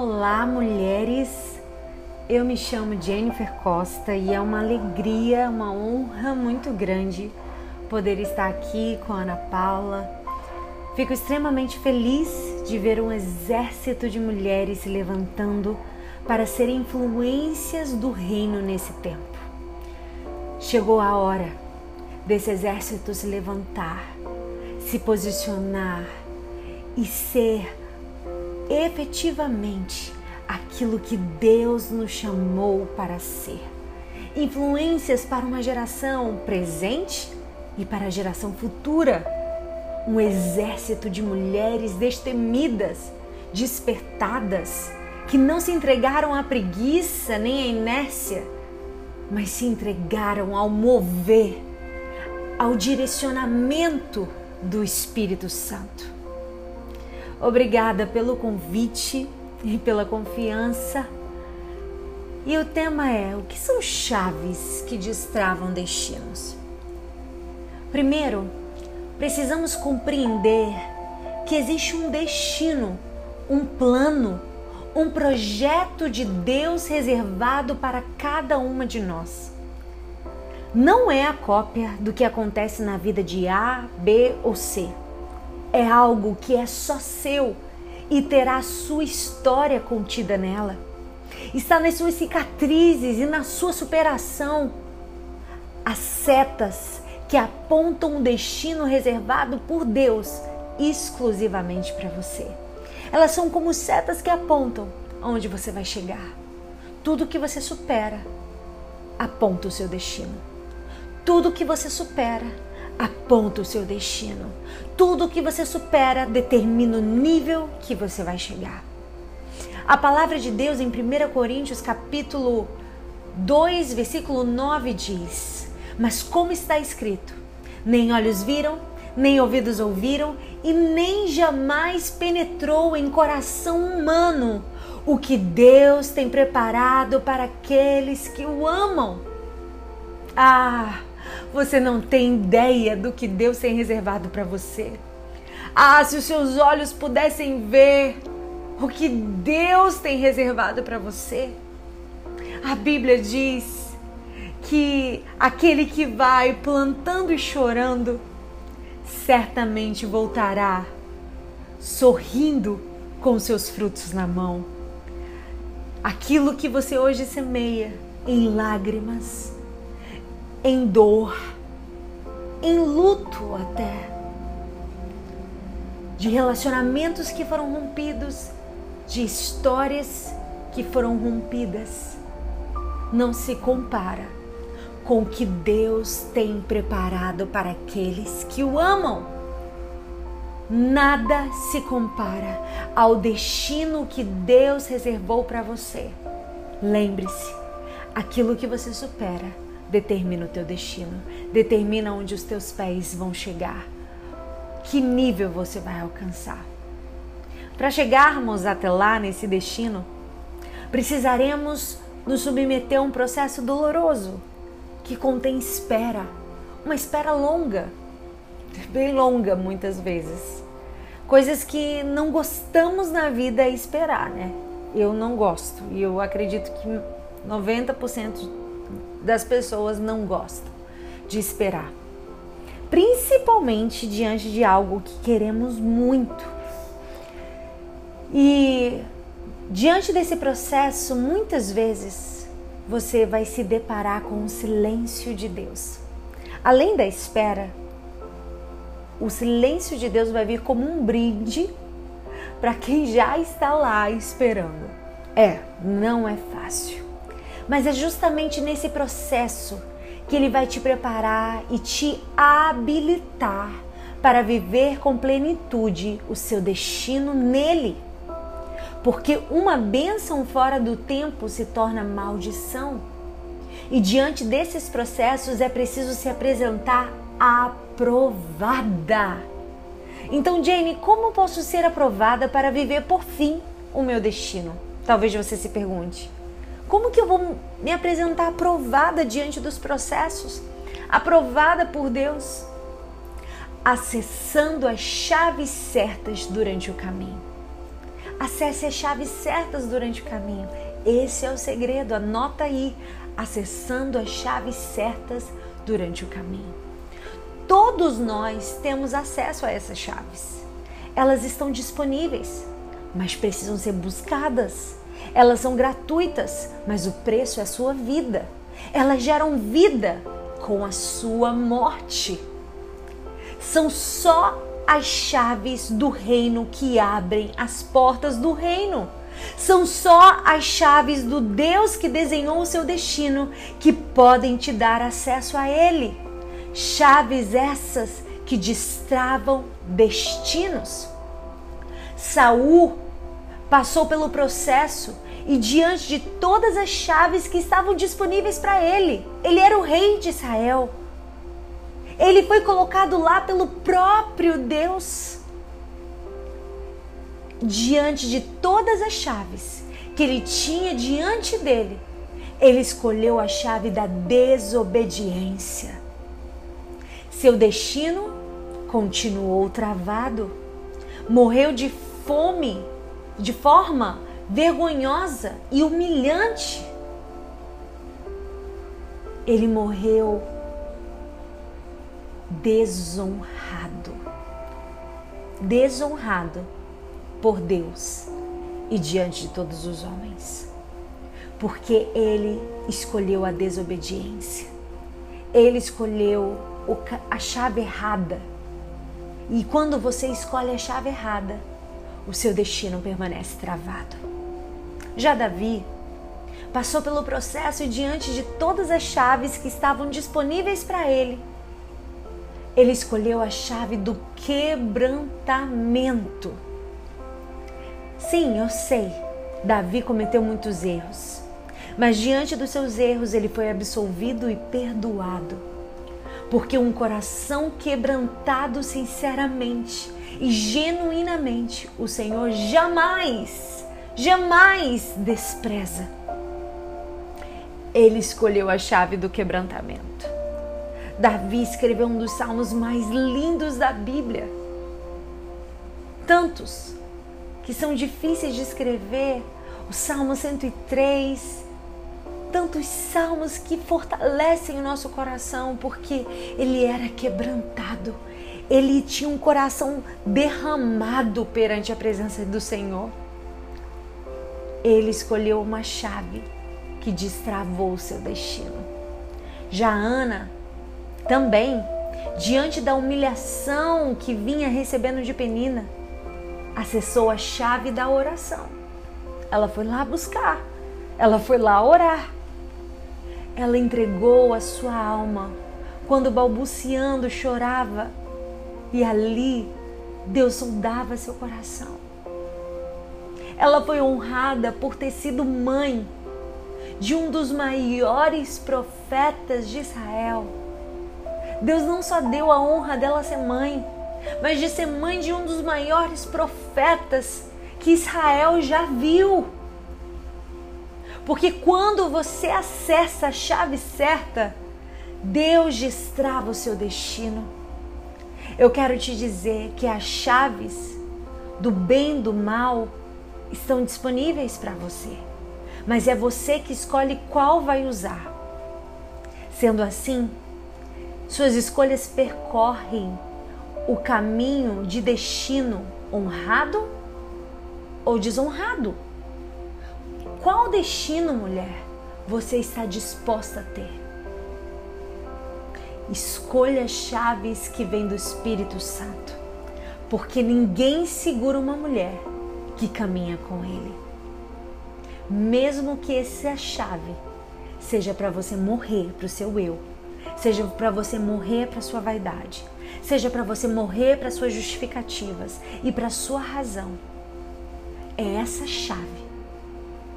Olá, mulheres! Eu me chamo Jennifer Costa e é uma alegria, uma honra muito grande poder estar aqui com a Ana Paula. Fico extremamente feliz de ver um exército de mulheres se levantando para serem influências do reino nesse tempo. Chegou a hora desse exército se levantar, se posicionar e ser efetivamente aquilo que Deus nos chamou para ser. Influências para uma geração presente e para a geração futura. Um exército de mulheres destemidas, despertadas, que não se entregaram à preguiça nem à inércia, mas se entregaram ao mover, ao direcionamento do Espírito Santo. Obrigada pelo convite e pela confiança. E o tema é: o que são chaves que destravam destinos? Primeiro, precisamos compreender que existe um destino, um plano, um projeto de Deus reservado para cada uma de nós. Não é a cópia do que acontece na vida de A, B ou C é algo que é só seu e terá sua história contida nela. Está nas suas cicatrizes e na sua superação. As setas que apontam um destino reservado por Deus exclusivamente para você. Elas são como setas que apontam aonde você vai chegar. Tudo que você supera aponta o seu destino. Tudo que você supera aponta o seu destino. Tudo que você supera determina o nível que você vai chegar. A palavra de Deus em 1 Coríntios capítulo 2, versículo 9 diz: Mas como está escrito, nem olhos viram, nem ouvidos ouviram, e nem jamais penetrou em coração humano o que Deus tem preparado para aqueles que o amam. Ah, você não tem ideia do que Deus tem reservado para você. Ah, se os seus olhos pudessem ver o que Deus tem reservado para você. A Bíblia diz que aquele que vai plantando e chorando certamente voltará sorrindo com seus frutos na mão. Aquilo que você hoje semeia em lágrimas, em dor, em luto até, de relacionamentos que foram rompidos, de histórias que foram rompidas. Não se compara com o que Deus tem preparado para aqueles que o amam. Nada se compara ao destino que Deus reservou para você. Lembre-se, aquilo que você supera determina o teu destino, determina onde os teus pés vão chegar, que nível você vai alcançar. Para chegarmos até lá nesse destino, precisaremos nos submeter a um processo doloroso que contém espera, uma espera longa, bem longa muitas vezes. Coisas que não gostamos na vida é esperar, né? Eu não gosto e eu acredito que 90% das pessoas não gostam de esperar, principalmente diante de algo que queremos muito. E diante desse processo, muitas vezes você vai se deparar com o silêncio de Deus. Além da espera, o silêncio de Deus vai vir como um brinde para quem já está lá esperando. É, não é fácil. Mas é justamente nesse processo que ele vai te preparar e te habilitar para viver com plenitude o seu destino nele. Porque uma bênção fora do tempo se torna maldição. E diante desses processos é preciso se apresentar aprovada. Então, Jane, como posso ser aprovada para viver por fim o meu destino? Talvez você se pergunte. Como que eu vou me apresentar aprovada diante dos processos? Aprovada por Deus? Acessando as chaves certas durante o caminho. Acesse as chaves certas durante o caminho. Esse é o segredo, anota aí, acessando as chaves certas durante o caminho. Todos nós temos acesso a essas chaves. Elas estão disponíveis, mas precisam ser buscadas. Elas são gratuitas, mas o preço é a sua vida. Elas geram vida com a sua morte. São só as chaves do reino que abrem as portas do reino. São só as chaves do Deus que desenhou o seu destino que podem te dar acesso a Ele. Chaves essas que destravam destinos. Saul passou pelo processo e diante de todas as chaves que estavam disponíveis para ele. Ele era o rei de Israel. Ele foi colocado lá pelo próprio Deus. Diante de todas as chaves que ele tinha diante dele, ele escolheu a chave da desobediência. Seu destino continuou travado. Morreu de fome, de forma vergonhosa e humilhante. Ele morreu desonrado. Desonrado por Deus e diante de todos os homens. Porque ele escolheu a desobediência. Ele escolheu a chave errada. E quando você escolhe a chave errada, o seu destino permanece travado. Já Davi passou pelo processo e diante de todas as chaves que estavam disponíveis para ele, ele escolheu a chave do quebrantamento. Sim, eu sei, Davi cometeu muitos erros, mas diante dos seus erros ele foi absolvido e perdoado. Porque um coração quebrantado sinceramente e genuinamente, o Senhor jamais jamais despreza. Ele escolheu a chave do quebrantamento. Davi escreveu um dos salmos mais lindos da Bíblia. Tantos que são difíceis de escrever, o Salmo 103, tantos salmos que fortalecem o nosso coração, porque ele era quebrantado, ele tinha um coração derramado perante a presença do Senhor ele escolheu uma chave que destravou o seu destino. Já Ana também, diante da humilhação que vinha recebendo de Penina, acessou a chave da oração. Ela foi lá buscar, ela foi lá orar. Ela entregou a sua alma quando balbuciando chorava e ali Deus soldava seu coração. Ela foi honrada por ter sido mãe de um dos maiores profetas de Israel. Deus não só deu a honra dela ser mãe, mas de ser mãe de um dos maiores profetas que Israel já viu. Porque quando você acessa a chave certa, Deus destrava o seu destino. Eu quero te dizer que as chaves do bem e do mal estão disponíveis para você, mas é você que escolhe qual vai usar. Sendo assim, suas escolhas percorrem o caminho de destino honrado ou desonrado. Qual destino, mulher, você está disposta a ter? Escolha chaves que vêm do Espírito Santo, porque ninguém segura uma mulher que caminha com Ele. Mesmo que essa chave seja para você morrer para o seu eu, seja para você morrer para sua vaidade, seja para você morrer para suas justificativas e para sua razão, é essa chave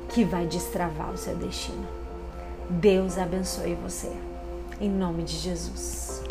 que vai destravar o seu destino. Deus abençoe você. Em nome de Jesus.